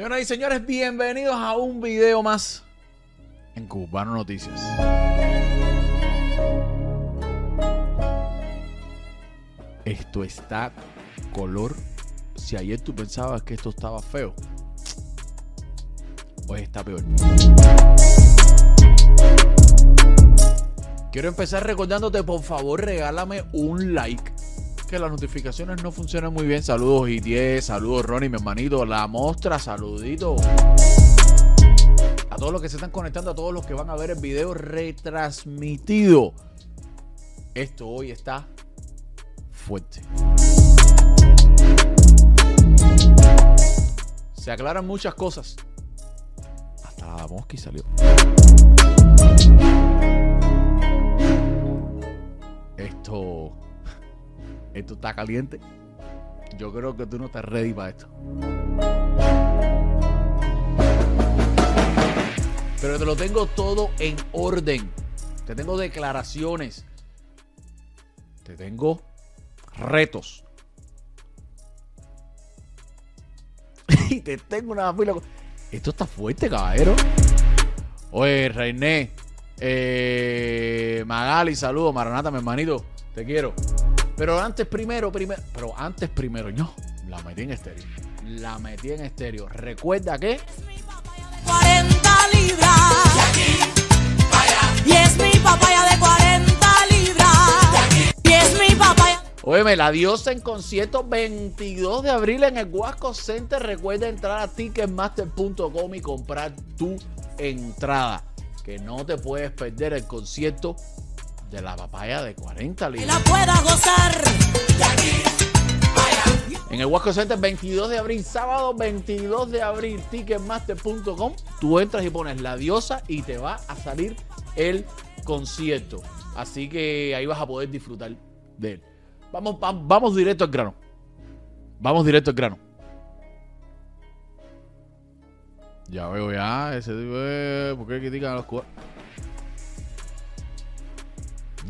Señoras y señores, bienvenidos a un video más en Cubano Noticias. Esto está color. Si ayer tú pensabas que esto estaba feo, hoy está peor. Quiero empezar recordándote, por favor, regálame un like. Que las notificaciones no funcionan muy bien. Saludos IT, saludos Ronnie, mi hermanito. La mostra, saludito. A todos los que se están conectando, a todos los que van a ver el video retransmitido. Esto hoy está fuerte. Se aclaran muchas cosas. Hasta la salió. Esto. Esto está caliente. Yo creo que tú no estás ready para esto. Pero te lo tengo todo en orden. Te tengo declaraciones. Te tengo retos. y te tengo una fila. Esto está fuerte, caballero. Oye, Reiné. Eh, Magali, saludos. Maranata, mi hermanito. Te quiero. Pero antes, primero, primero. Pero antes, primero, no. La metí en estéreo. La metí en estéreo. Recuerda que. 40 libras. Y es mi papaya de 40 libras. Y es mi papaya. Óyeme, la diosa en concierto 22 de abril en el Huasco Center. Recuerda entrar a ticketmaster.com y comprar tu entrada. Que no te puedes perder el concierto de la papaya de 40 Que libras. la pueda gozar. En el Huasco Center 22 de abril, sábado 22 de abril, ticketmaster.com. Tú entras y pones la diosa y te va a salir el concierto. Así que ahí vas a poder disfrutar de él. Vamos, va- vamos directo al grano. Vamos directo al grano. Ya veo ya, ese tipo de... ¿Por qué critican a los cubanos?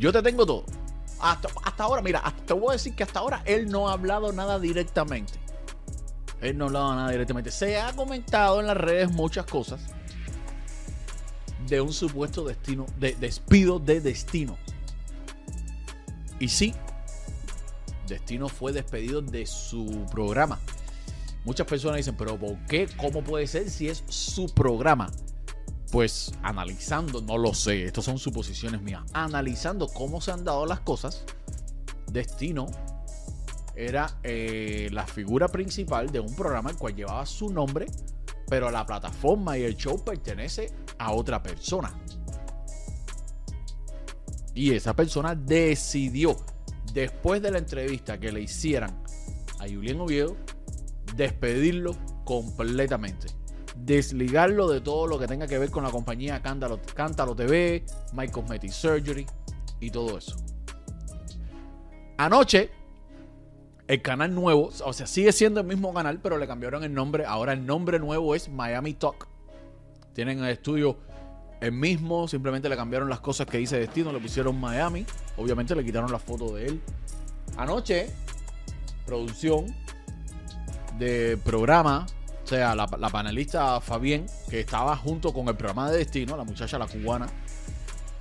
Yo te tengo todo. Hasta, hasta ahora, mira, te voy a decir que hasta ahora él no ha hablado nada directamente. Él no ha hablado nada directamente. Se ha comentado en las redes muchas cosas de un supuesto destino, de despido de destino. Y sí, Destino fue despedido de su programa. Muchas personas dicen, pero ¿por qué? ¿Cómo puede ser si es su programa? Pues analizando, no lo sé, estas son suposiciones mías. Analizando cómo se han dado las cosas, Destino era eh, la figura principal de un programa el cual llevaba su nombre, pero la plataforma y el show pertenece a otra persona. Y esa persona decidió, después de la entrevista que le hicieran a Julián Oviedo, despedirlo completamente. Desligarlo de todo lo que tenga que ver con la compañía Cántalo, Cántalo TV, My Cosmetic Surgery y todo eso. Anoche, el canal nuevo, o sea, sigue siendo el mismo canal, pero le cambiaron el nombre. Ahora el nombre nuevo es Miami Talk. Tienen el estudio el mismo, simplemente le cambiaron las cosas que dice Destino, le pusieron Miami. Obviamente le quitaron la foto de él. Anoche, producción de programa, sea, la, la panelista Fabián, que estaba junto con el programa de Destino, la muchacha, la cubana,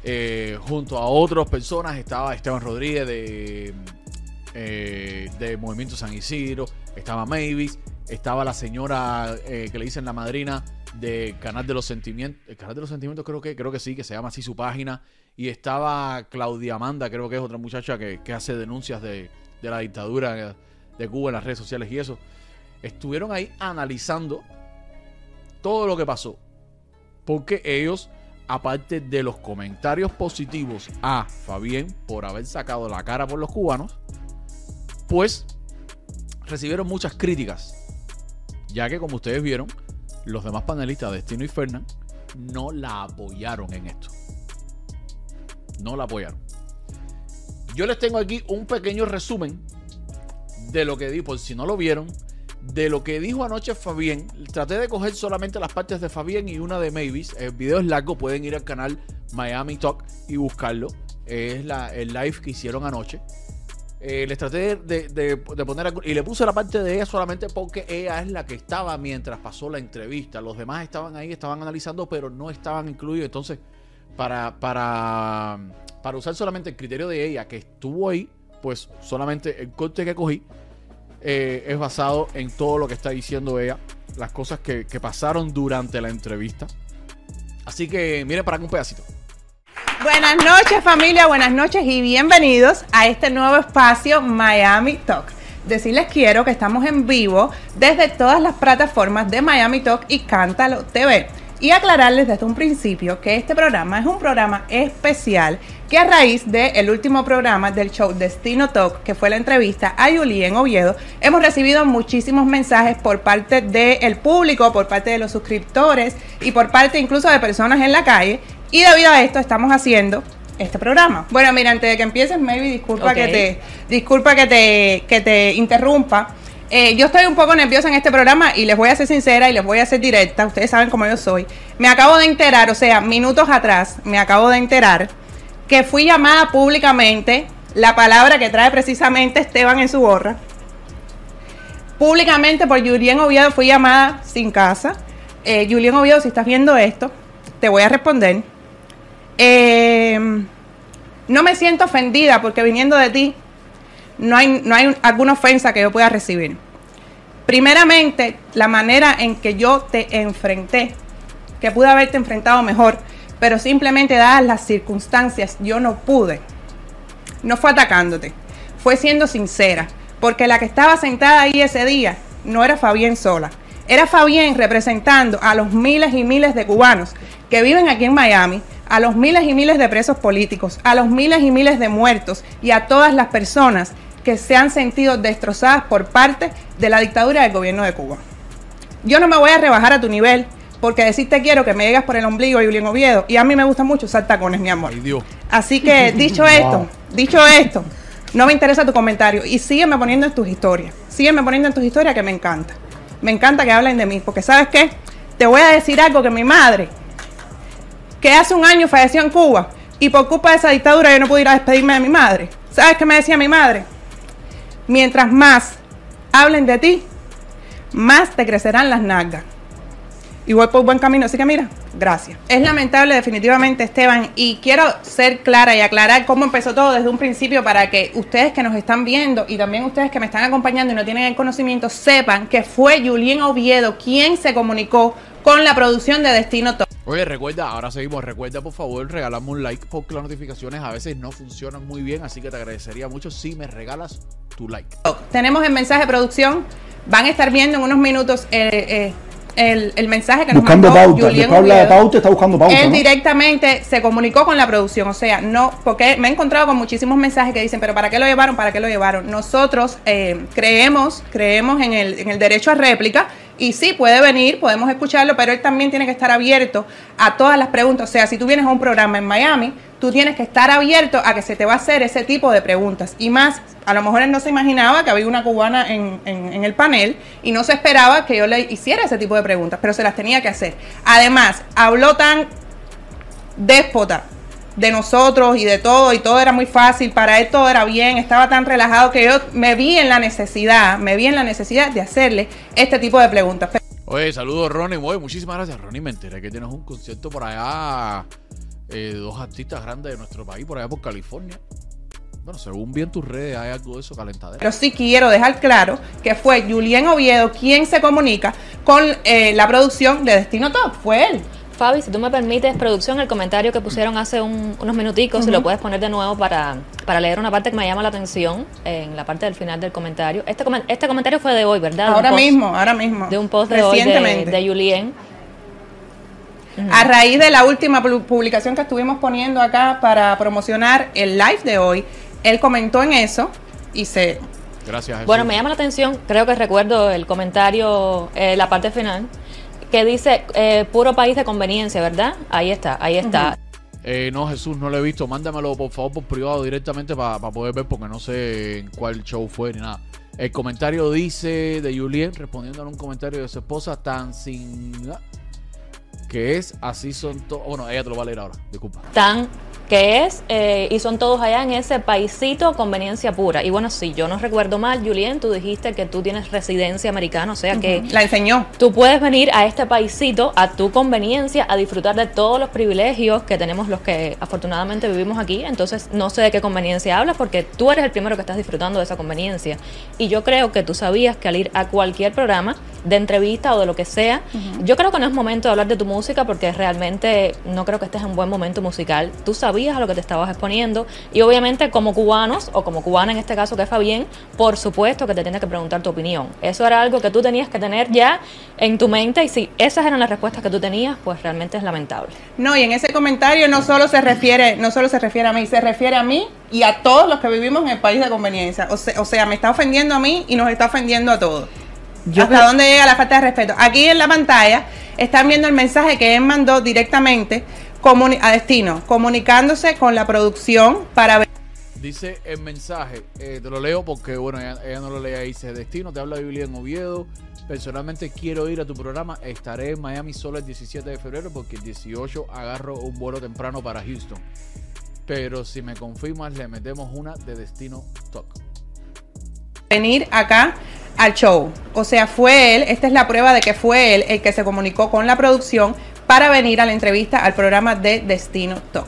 eh, junto a otras personas, estaba Esteban Rodríguez de, eh, de Movimiento San Isidro, estaba Mavis, estaba la señora eh, que le dicen la madrina de Canal de los Sentimientos, el Canal de los Sentimientos creo que, creo que sí, que se llama así su página, y estaba Claudia Amanda, creo que es otra muchacha que, que hace denuncias de, de la dictadura de Cuba en las redes sociales y eso. Estuvieron ahí analizando todo lo que pasó. Porque ellos, aparte de los comentarios positivos a Fabián por haber sacado la cara por los cubanos, pues recibieron muchas críticas. Ya que como ustedes vieron, los demás panelistas, Destino y Fernán, no la apoyaron en esto. No la apoyaron. Yo les tengo aquí un pequeño resumen de lo que di, por si no lo vieron, de lo que dijo anoche Fabián. Traté de coger solamente las partes de Fabián y una de Mavis. El video es largo, pueden ir al canal Miami Talk y buscarlo. Es la, el live que hicieron anoche. Eh, les traté de, de- poner algo- y le puse la parte de ella solamente porque ella es la que estaba mientras pasó la entrevista. Los demás estaban ahí, estaban analizando, pero no estaban incluidos. Entonces, para, para, para usar solamente el criterio de ella que estuvo ahí, pues solamente el corte que cogí eh, es basado en todo lo que está diciendo ella, las cosas que, que pasaron durante la entrevista. Así que miren para acá un pedacito. Buenas noches familia, buenas noches y bienvenidos a este nuevo espacio Miami Talk. Decirles quiero que estamos en vivo desde todas las plataformas de Miami Talk y Cántalo TV. Y aclararles desde un principio que este programa es un programa especial que a raíz del último programa del show Destino Talk, que fue la entrevista a Yuli en Oviedo, hemos recibido muchísimos mensajes por parte del público, por parte de los suscriptores y por parte incluso de personas en la calle. Y debido a esto estamos haciendo este programa. Bueno, mira, antes de que empieces, maybe disculpa que te disculpa que te que te interrumpa. Eh, yo estoy un poco nerviosa en este programa y les voy a ser sincera y les voy a ser directa. Ustedes saben cómo yo soy. Me acabo de enterar, o sea, minutos atrás, me acabo de enterar que fui llamada públicamente, la palabra que trae precisamente Esteban en su gorra. Públicamente por Julián Oviedo fui llamada sin casa. Eh, Julián Oviedo, si estás viendo esto, te voy a responder. Eh, no me siento ofendida porque viniendo de ti no hay, no hay alguna ofensa que yo pueda recibir. Primeramente, la manera en que yo te enfrenté, que pude haberte enfrentado mejor, pero simplemente dadas las circunstancias, yo no pude. No fue atacándote, fue siendo sincera, porque la que estaba sentada ahí ese día no era Fabián sola, era Fabián representando a los miles y miles de cubanos que viven aquí en Miami, a los miles y miles de presos políticos, a los miles y miles de muertos y a todas las personas que se han sentido destrozadas por parte de la dictadura del gobierno de Cuba. Yo no me voy a rebajar a tu nivel porque decirte quiero que me llegas por el ombligo, Julián Oviedo, y a mí me gusta mucho usar tacones, mi amor. Ay, Dios. Así que, dicho esto, dicho esto, no me interesa tu comentario y sígueme poniendo en tus historias. Sígueme poniendo en tus historias que me encanta. Me encanta que hablen de mí, porque ¿sabes qué? Te voy a decir algo que mi madre, que hace un año falleció en Cuba y por culpa de esa dictadura yo no pude ir a despedirme de mi madre. ¿Sabes qué me decía mi madre? Mientras más hablen de ti, más te crecerán las nalgas y voy por buen camino. Así que mira, gracias. Es lamentable definitivamente, Esteban, y quiero ser clara y aclarar cómo empezó todo desde un principio para que ustedes que nos están viendo y también ustedes que me están acompañando y no tienen el conocimiento sepan que fue Julián Oviedo quien se comunicó con la producción de Destino Top. Oye, recuerda, ahora seguimos. Recuerda, por favor, regalarme un like porque las notificaciones a veces no funcionan muy bien. Así que te agradecería mucho si me regalas tu like. Tenemos el mensaje de producción. Van a estar viendo en unos minutos eh, eh, el, el mensaje que nos Buscando mandó pauta. Julián Después habla de Oviedo. pauta, está buscando pauta. Él ¿no? directamente se comunicó con la producción, o sea, no, porque me he encontrado con muchísimos mensajes que dicen, pero ¿para qué lo llevaron? ¿Para qué lo llevaron? Nosotros eh, creemos, creemos en el, en el derecho a réplica y sí, puede venir, podemos escucharlo, pero él también tiene que estar abierto a todas las preguntas. O sea, si tú vienes a un programa en Miami, tú tienes que estar abierto a que se te va a hacer ese tipo de preguntas. Y más, a lo mejor él no se imaginaba que había una cubana en, el panel y no se esperaba que yo le hiciera ese tipo de preguntas, pero se las tenía que hacer. Además, habló tan déspota de nosotros y de todo, y todo era muy fácil, para él todo era bien, estaba tan relajado que yo me vi en la necesidad, me vi en la necesidad de hacerle este tipo de preguntas. Oye, saludos Ronnie. Oye, muchísimas gracias, Ronnie. Me enteré que tienes un concierto por allá. eh, dos artistas grandes de nuestro país, por allá por California. Bueno, según bien tus redes, hay algo de eso calentadera. Pero sí quiero dejar claro que fue Julián Oviedo quien se comunica con eh, la producción de Destino Top, fue él. Fabi, si tú me permites, producción, el comentario que pusieron hace un- unos minuticos, si lo puedes poner de nuevo para, para leer una parte que me llama la atención en la parte del final del comentario. Este, este comentario fue de hoy, ¿verdad? De Ahora post- mismo, ahora mismo. De un post de hoy de, Recientemente. de Julien. A raíz de la última pu- publicación que estuvimos poniendo acá para promocionar el live de hoy, él comentó en eso y se... Gracias, Jesús. Bueno, me llama la atención, creo que recuerdo el comentario, eh, la parte final, que dice eh, puro país de conveniencia, ¿verdad? Ahí está, ahí está. Eh, no, Jesús, no lo he visto. Mándamelo, por favor, por privado directamente para poder ver, porque no sé en cuál show fue ni nada. El comentario dice de Julien, respondiendo a un comentario de su esposa, tan sin... Que es, así son todos... Bueno, ella te lo va a leer ahora, disculpa. Tan que es, eh, y son todos allá en ese paisito conveniencia pura. Y bueno, si yo no recuerdo mal, Julien, tú dijiste que tú tienes residencia americana, o sea que La enseñó. Tú puedes venir a este paisito a tu conveniencia a disfrutar de todos los privilegios que tenemos los que afortunadamente vivimos aquí. Entonces no sé de qué conveniencia hablas porque tú eres el primero que estás disfrutando de esa conveniencia. Y yo creo que tú sabías que al ir a cualquier programa de entrevista o de lo que sea, yo creo que no es momento de hablar de tu música porque realmente no creo que estés en un buen momento musical. Tú sabías a lo que te estabas exponiendo y obviamente como cubanos o como cubana en este caso que es Fabián, por supuesto que te tienes que preguntar tu opinión. Eso era algo que tú tenías que tener ya en tu mente y si esas eran las respuestas que tú tenías, pues realmente es lamentable. No, y en ese comentario no solo se refiere, no solo se refiere a mí, se refiere a mí y a todos los que vivimos en el país de conveniencia. O sea, o sea me está ofendiendo a mí y nos está ofendiendo a todos. ¿Hasta dónde llega la falta de respeto? Aquí en la pantalla están viendo el mensaje que él mandó directamente a destino, comunicándose con la producción para ver. Dice el mensaje, eh, te lo leo porque, bueno, ella, ella no lo lee ahí. Dice, Destino, te habla Biblia en Oviedo. Personalmente quiero ir a tu programa. Estaré en Miami solo el 17 de febrero porque el 18 agarro un vuelo temprano para Houston. Pero si me confirmas, le metemos una de Destino Talk. venir acá al show. O sea, fue él, esta es la prueba de que fue él el que se comunicó con la producción para venir a la entrevista al programa de Destino Talk.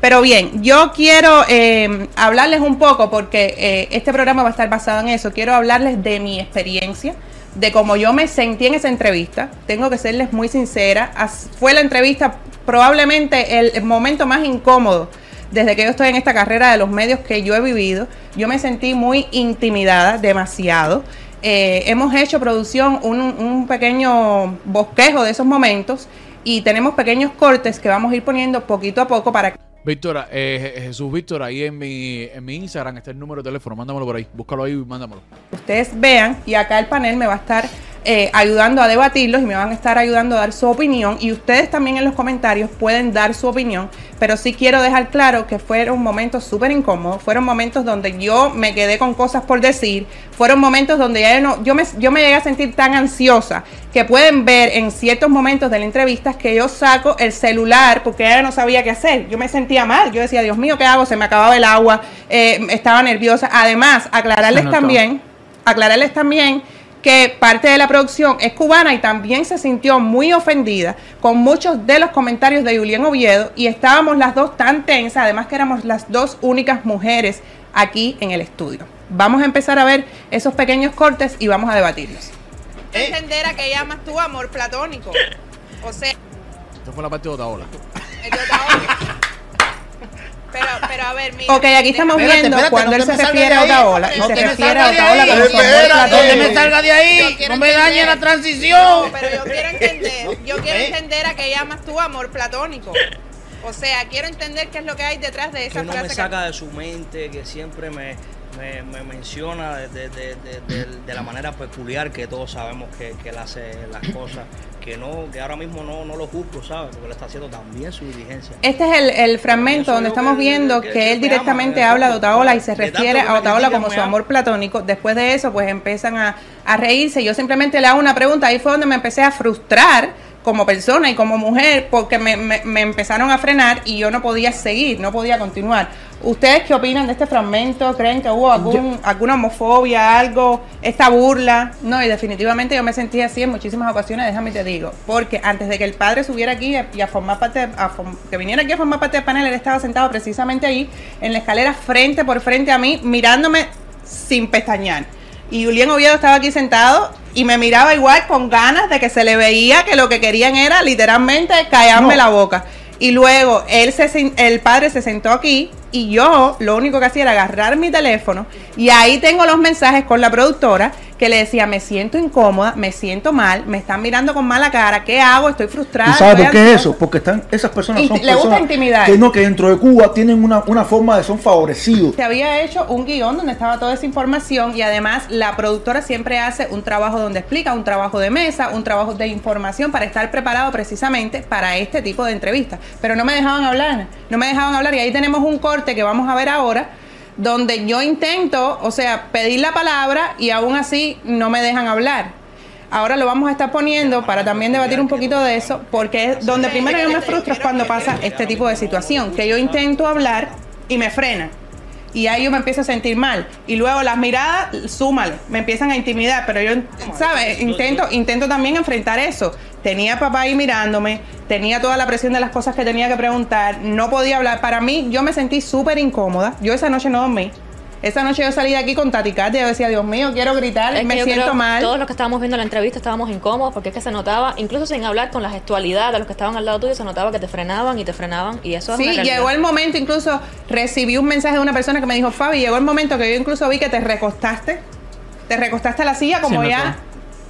Pero bien, yo quiero eh, hablarles un poco porque eh, este programa va a estar basado en eso. Quiero hablarles de mi experiencia, de cómo yo me sentí en esa entrevista. Tengo que serles muy sincera. Fue la entrevista probablemente el momento más incómodo desde que yo estoy en esta carrera de los medios que yo he vivido. Yo me sentí muy intimidada, demasiado. Eh, hemos hecho producción un, un pequeño bosquejo de esos momentos y tenemos pequeños cortes que vamos a ir poniendo poquito a poco para que Víctora, eh, Je- Jesús Víctor, ahí en mi, en mi Instagram está el número de teléfono. Mándamelo por ahí. Búscalo ahí y mándamelo. ustedes vean y acá el panel me va a estar eh, ayudando a debatirlos y me van a estar ayudando a dar su opinión y ustedes también en los comentarios pueden dar su opinión, pero sí quiero dejar claro que fueron momentos súper incómodos, fueron momentos donde yo me quedé con cosas por decir, fueron momentos donde ya no, yo, me, yo me llegué a sentir tan ansiosa que pueden ver en ciertos momentos de la entrevista que yo saco el celular porque ya no sabía qué hacer, yo me sentía mal, yo decía, Dios mío, ¿qué hago? Se me acababa el agua, eh, estaba nerviosa, además, aclararles también aclararles también que parte de la producción es cubana y también se sintió muy ofendida con muchos de los comentarios de Julián Oviedo y estábamos las dos tan tensas, además que éramos las dos únicas mujeres aquí en el estudio. Vamos a empezar a ver esos pequeños cortes y vamos a debatirlos. Entender a que llamas tú amor platónico. O sea, Esta fue la parte de Otaola. pero, pero a ver, mira. Ok, aquí estamos Espérate, viendo espérate, cuando no él se refiere a ahí. Otaola y No se refiere a amor Espérate. No te me salga de ahí. No me dañe la transición. pero yo quiero entender, yo quiero ¿Eh? entender a qué llamas tú amor platónico. O sea, quiero entender qué es lo que hay detrás de esa que no me saca de su mente, que siempre me, me, me menciona de, de- de- de- la manera peculiar que todos sabemos que, que él hace las cosas, que no que ahora mismo no, no lo juzgo, ¿sabes? Porque él está haciendo también su diligencia. Este es el, el fragmento donde estamos que- viendo que- él me directamente ama, habla de Otaola y se refiere a Otaola como su ama. amor platónico. Después de eso, pues empiezan a, a reírse. Yo simplemente le hago una pregunta. Ahí fue donde me empecé a frustrar como persona y como mujer porque me, me- me empezaron a frenar y yo no podía seguir, no podía continuar. ¿Ustedes qué opinan de este fragmento? ¿Creen que hubo algún, alguna homofobia, algo, esta burla? No, y definitivamente yo me sentí así en muchísimas ocasiones, déjame te digo, porque antes de que el padre subiera aquí y a formar parte, a form- que viniera aquí a formar parte del panel, él estaba sentado precisamente ahí en la escalera frente por frente a mí, mirándome sin pestañear. Y Julián Oviedo estaba aquí sentado y me miraba igual con ganas de que se le veía que lo que querían era literalmente callarme la boca. Y luego él se, el padre se sentó aquí y yo lo único que hacía era agarrar mi teléfono y ahí tengo los mensajes con la productora que le decía, me siento incómoda, me siento mal, me están mirando con mala cara, ¿qué hago? Estoy frustrada. ¿Tú sabes por qué es ansiosa". eso? Porque están, esas personas Inti- son le gusta intimidar. que no, que dentro de Cuba tienen una, una forma de son favorecidos. Se había hecho un guion donde estaba toda esa información y además la productora siempre hace un trabajo donde explica, un trabajo de mesa, un trabajo de información para estar preparado precisamente para este tipo de entrevistas. Pero no me dejaban hablar, no me dejaban hablar y ahí tenemos un corte que vamos a ver ahora donde yo intento, o sea, pedir la palabra y aún así no me dejan hablar. Ahora lo vamos a estar poniendo para también debatir un poquito de eso, porque es donde primero yo me frustro es cuando pasa este tipo de situación, que yo intento hablar y me frena. Y ahí yo me empiezo a sentir mal. Y luego las miradas, súmale, me empiezan a intimidar. Pero yo, ¿sabes? Intento, intento también enfrentar eso. Tenía papá ahí mirándome, tenía toda la presión de las cosas que tenía que preguntar, no podía hablar. Para mí, yo me sentí súper incómoda. Yo esa noche no dormí. Esa noche yo salí de aquí con taticate y yo decía, Dios mío, quiero gritar, Es que me yo siento mal. Todos los que estábamos viendo la entrevista estábamos incómodos porque es que se notaba, incluso sin hablar con la gestualidad de los que estaban al lado tuyo, se notaba que te frenaban y te frenaban y eso es Sí, llegó el momento, incluso recibí un mensaje de una persona que me dijo, Fabi, llegó el momento que yo incluso vi que te recostaste, te recostaste a la silla como Sí, ya,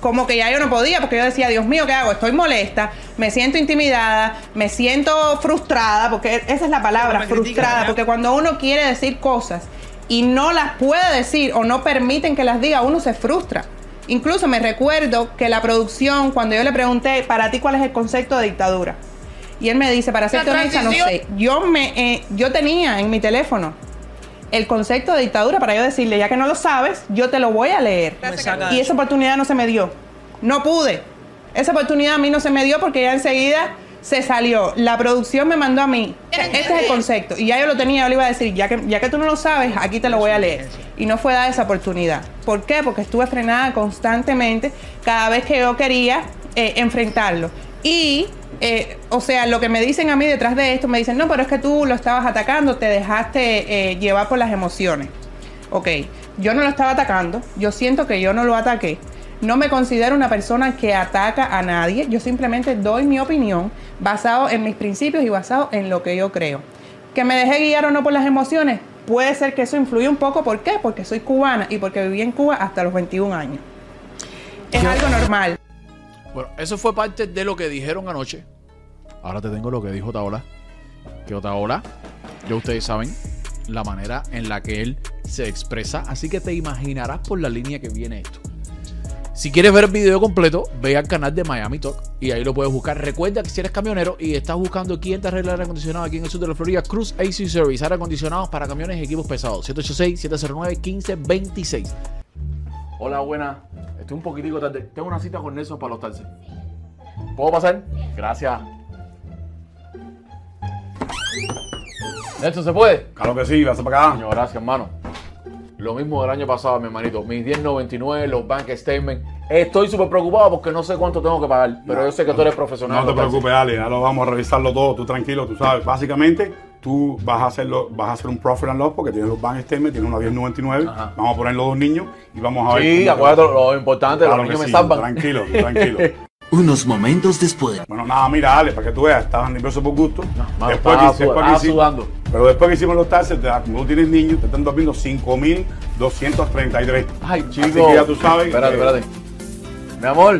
como que ya yo no podía, porque yo decía, Dios mío, ¿qué hago? Estoy molesta, me siento intimidada, me siento frustrada, porque esa es la palabra, frustrada, porque cuando uno quiere decir cosas y no las puede decir o no permiten que las diga, uno se frustra. Incluso me recuerdo que la producción, cuando yo le pregunté, para ti, ¿cuál es el concepto de dictadura? Y él me dice, para ser honesta, no sé. Yo me, eh, yo tenía en mi teléfono el concepto de dictadura para yo decirle, ya que no lo sabes, yo te lo voy a leer. Y esa oportunidad no se me dio. No pude. Esa oportunidad a mí no se me dio porque ya enseguida se salió. La producción me mandó a mí. Este es el concepto. Y ya yo lo tenía, yo le iba a decir, ya que, ya que tú no lo sabes, aquí te lo voy a leer. Y no fue dada esa oportunidad. ¿Por qué? Porque estuve frenada constantemente cada vez que yo quería eh, enfrentarlo. Y, eh, o sea, lo que me dicen a mí detrás de esto, me dicen, no, pero es que tú lo estabas atacando, te dejaste eh, llevar por las emociones. Ok, yo no lo estaba atacando, yo siento que yo no lo ataqué. No me considero una persona que ataca a nadie, yo simplemente doy mi opinión basado en mis principios y basado en lo que yo creo. Que me dejé guiar o no por las emociones, puede ser que eso influye un poco, ¿por qué? Porque soy cubana y porque viví en Cuba hasta los 21 años. Es algo normal. Bueno, eso fue parte de lo que dijeron anoche. Ahora te tengo lo que dijo Otaola. Que Otaola, ya ustedes saben, la manera en la que él se expresa. Así que te imaginarás por la línea que viene esto. Si quieres ver el video completo, ve al canal de Miami Talk y ahí lo puedes buscar. Recuerda que si eres camionero y estás buscando quién te arregla el aire acondicionado aquí en el sur de la Florida, Cruz AC Service, aire acondicionados para camiones y equipos pesados. 786-709-1526. Hola, buena. Estoy un poquitico tarde. Tengo una cita con Nelson para los taxis. ¿Puedo pasar? Gracias. Nelson, ¿se puede? Claro que sí, vas para acá. Gracias, hermano. Lo mismo del año pasado, mi hermanito. Mis 1099, los bank statements. Estoy súper preocupado porque no sé cuánto tengo que pagar. Pero yo sé que tú eres profesional. No te preocupes, Ale, ya lo vamos a revisarlo todo, tú tranquilo, tú sabes. Básicamente, tú vas a hacerlo, vas a hacer un profit and loss porque tienes los bank statements, tienes una 1099, Ajá. vamos a poner los dos niños y vamos a ver. Sí, acuérdate lo importante, Claro los que niños me salvan. Tranquilo, tranquilo. Unos momentos después. Bueno, nada, mira, Ale, para que tú veas, estabas nervioso por gusto. mano, después estaba que, después que hicimos- sudando. Pero después que hicimos los taxes, te como tú tienes niños, te están dormiendo 5.233. Ay, Así chico. que ya tú sabes. Espérate, eh, espérate. Mi amor,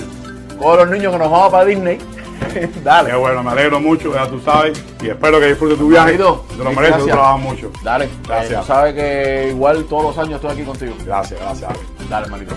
con los niños que nos vamos para Disney. Dale. Qué bueno, me alegro mucho, ya tú sabes. Y espero que disfrutes tu viaje. Te lo mereces, tú trabajas mucho. Dale. Gracias. Eh, tú sabes que igual todos los años estoy aquí contigo. Gracias, gracias. Ale. Dale, manito.